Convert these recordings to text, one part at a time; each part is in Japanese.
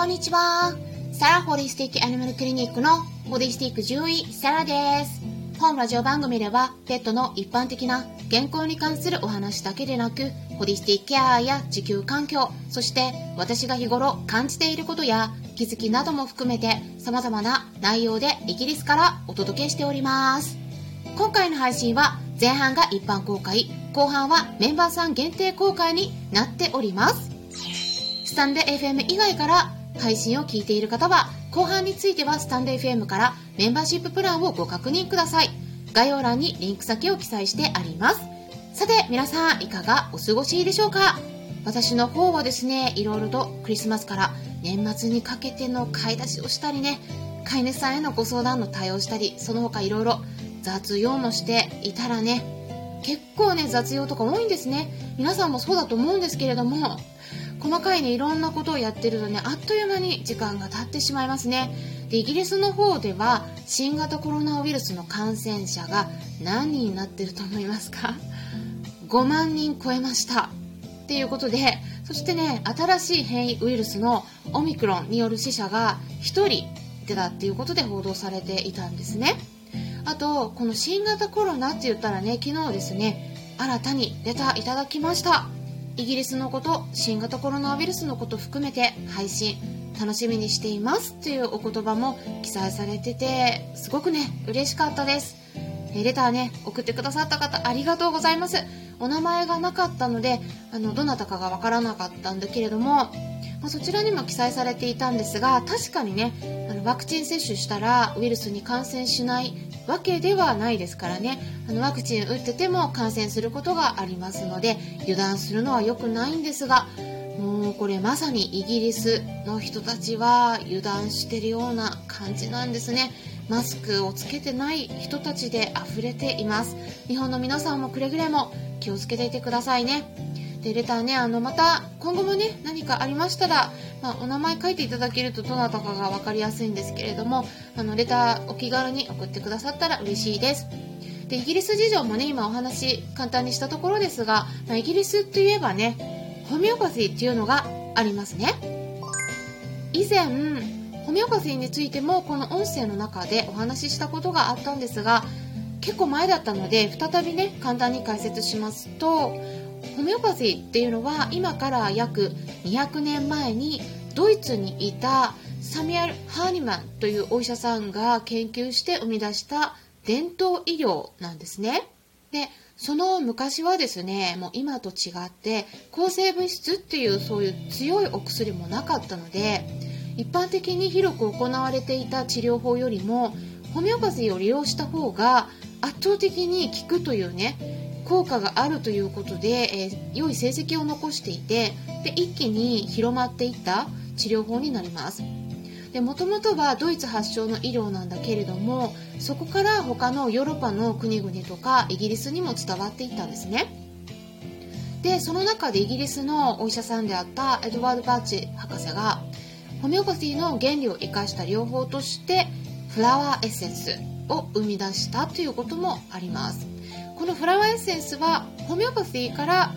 こんにちは。サラホリスティックアニマルクリニックのホリスティック獣医サラです。本ラジオ番組ではペットの一般的な健康に関するお話だけでなく、ホリスティックケアや地球環境、そして私が日頃感じていることや気づきなども含めて様々な内容でイギリスからお届けしております。今回の配信は前半が一般公開、後半はメンバーさん限定公開になっております。スタンデ FM 以外から配信を聞いている方は、後半についてはスタンデ FM からメンバーシッププランをご確認ください。概要欄にリンク先を記載してあります。さて、皆さんいかがお過ごしでしょうか？私の方はですね、いろいろとクリスマスから年末にかけての買い出しをしたりね、飼い主さんへのご相談の対応したり、その他いろいろ雑用もしていたらね、結構ね、雑用とか多いんですね。皆さんもそうだと思うんですけれども、細かいね、いろんなことをやってるとね、あっという間に時間が経ってしまいますね。で、イギリスの方では、新型コロナウイルスの感染者が何人になってると思いますか ?5 万人超えました。っていうことで、そしてね、新しい変異ウイルスのオミクロンによる死者が1人出たっていうことで報道されていたんですね。あと、この新型コロナって言ったらね、昨日ですね、新たにレターいただきました。イギリスのこと、新型コロナウイルスのこと含めて配信楽しみにしていますというお言葉も記載されてて、すごくね、嬉しかったです。レターね、送ってくださった方ありがとうございます。お名前がなかったので、あの、どなたかがわからなかったんだけれども、ま、そちらにも記載されていたんですが、確かにね、あのワクチン接種したらウイルスに感染しないわけではないですからね。あのワクチン打ってても感染することがありますので油断するのは良くないんですがもうこれまさにイギリスの人たちは油断してるような感じなんですね。マスクをつけてない人たちで溢れています。日本の皆さんもくれぐれも気をつけていてくださいね。で、レターね、あの、また、今後もね、何かありましたら、まあ、お名前書いていただけるとどなたかが分かりやすいんですけれども、あの、レターお気軽に送ってくださったら嬉しいです。で、イギリス事情もね、今お話簡単にしたところですが、まあ、イギリスといえばね、ホメオパシーっていうのがありますね。以前、ホメオパシーについてもこの音声の中でお話ししたことがあったんですが、結構前だったので、再びね、簡単に解説しますと、ホメオパシーっていうのは今から約200年前にドイツにいたサミュエル・ハーニマンというお医者さんが研究して生み出した伝統医療なんですね。で、その昔はですね、もう今と違って抗生物質っていうそういう強いお薬もなかったので、一般的に広く行われていた治療法よりもホメオパシーを利用した方が圧倒的に効くというね効果があるということで、えー、良い成績を残していてで一気に広まっていった治療法になります。もともとはドイツ発祥の医療なんだけれどもそこから他のヨーロッパの国々とかイギリスにも伝わっていったんですね。でその中でイギリスのお医者さんであったエドワード・バーチ博士がホメオパシーの原理を生かした療法としてフラワーエッセンスを生み出したということもあります。このフラワーエッセンスはホメオパシーから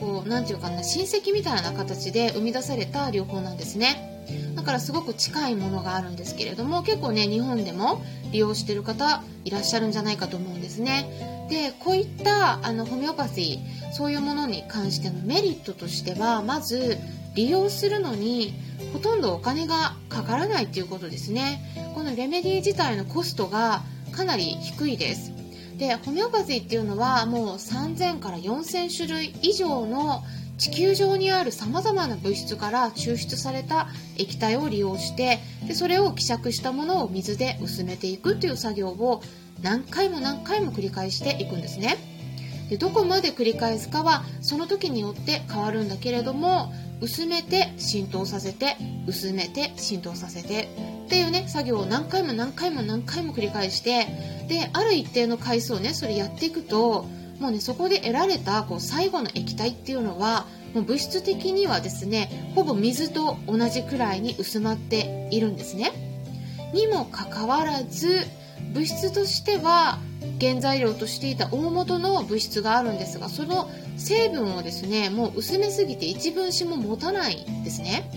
こう何て言うかな親戚みたいな形で生み出された療法なんですね。だからすごく近いものがあるんですけれども結構ね日本でも利用してる方いらっしゃるんじゃないかと思うんですね。でこういったあのホメオパシーそういうものに関してのメリットとしてはまず利用するのにほとんどお金がかからないっていうことですね。このレメディ自体のコストがかなり低いです。でホメオパシーっていうのはもう3000から4000種類以上の地球上にあるさまざまな物質から抽出された液体を利用してでそれを希釈したものを水で薄めていくという作業を何回も何回も繰り返していくんですね。でどこまで繰り返すかはその時によって変わるんだけれども薄めて浸透させて薄めて浸透させて。っていうね作業を何回も何回も何回も繰り返してである一定の回数をねそれやっていくともうねそこで得られたこう最後の液体っていうのはもう物質的にはですねほぼ水と同じくらいに薄まっているんですね。にもかかわらず物質としては原材料としていた大元の物質があるんですがその成分をですねもう薄めすぎて一分子も持たないんですね。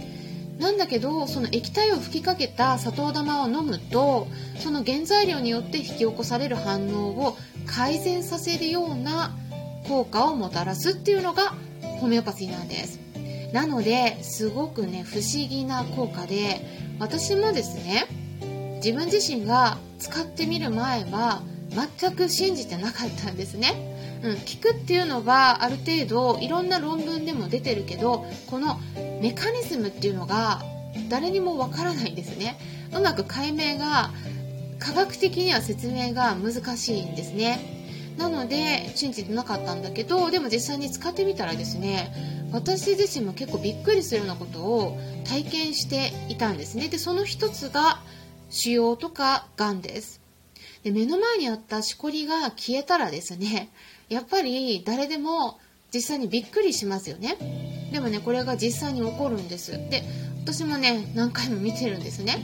なんだけどその液体を吹きかけた砂糖玉を飲むとその原材料によって引き起こされる反応を改善させるような効果をもたらすっていうのがホメオパシーなんです。なのですごくね不思議な効果で私もですね自分自身が使ってみる前は全く信じてなかったんですね。うん、聞くっていうのがある程度いろんな論文でも出てるけどこのメカニズムっていうのが誰にもわからないんですね。うまく解明が科学的には説明が難しいんですね。なので信じてなかったんだけどでも実際に使ってみたらですね私自身も結構びっくりするようなことを体験していたんですね。でその一つが腫瘍とかがんです。で目の前にあったしこりが消えたらですねやっぱり誰でも実際にびっくりしますよね。でもねこれが実際に起こるんです。で私もね何回も見てるんですね。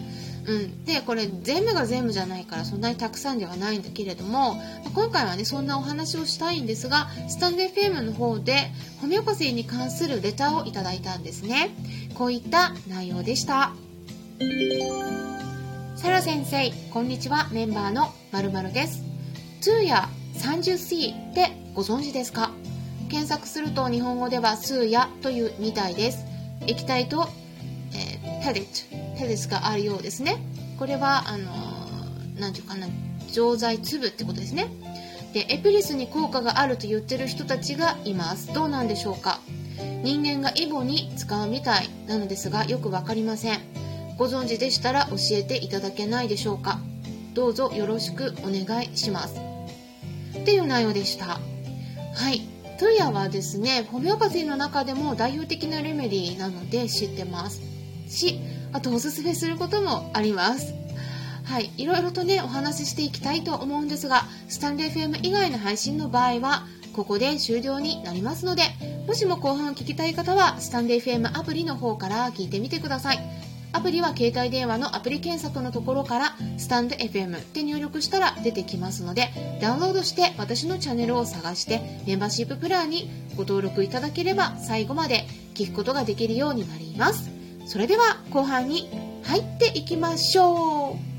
うん、でこれ全部が全部じゃないからそんなにたくさんではないんだけれども今回はねそんなお話をしたいんですがスタンレー FM の方でホメオパシーに関するレターをいただいたんですね。こういった内容でした。サラ先生こんにちは。メンバーのまるです。2や 30C ってご存知ですか？検索すると日本語ではスーヤというみたいです。液体と、えー、ペレットペレットがあるようですね。これはあの何て言うかな錠剤粒ってことですね。でエピリスに効果があると言ってる人たちがいます。どうなんでしょうか？人間がイボに使うみたいなのですがよく分かりません。ご存知でしたら教えていただけないでしょうか？どうぞよろしくお願いします。っていう内容でした。はい。トゥヤはですね、ホメオパシーの中でも代表的なレメディーなので知ってます。し、あとおすすめすることもあります。はい。いろいろとね、お話ししていきたいと思うんですが、スタンレー FM 以外の配信の場合は、ここで終了になりますので、もしも後半を聞きたい方は、スタンレー FM アプリの方から聞いてみてください。アプリは携帯電話のアプリ検索のところからスタンド FM って入力したら出てきますのでダウンロードして私のチャンネルを探してメンバーシッププランにご登録いただければ最後まで聞くことができるようになります。それでは後半に入っていきましょう。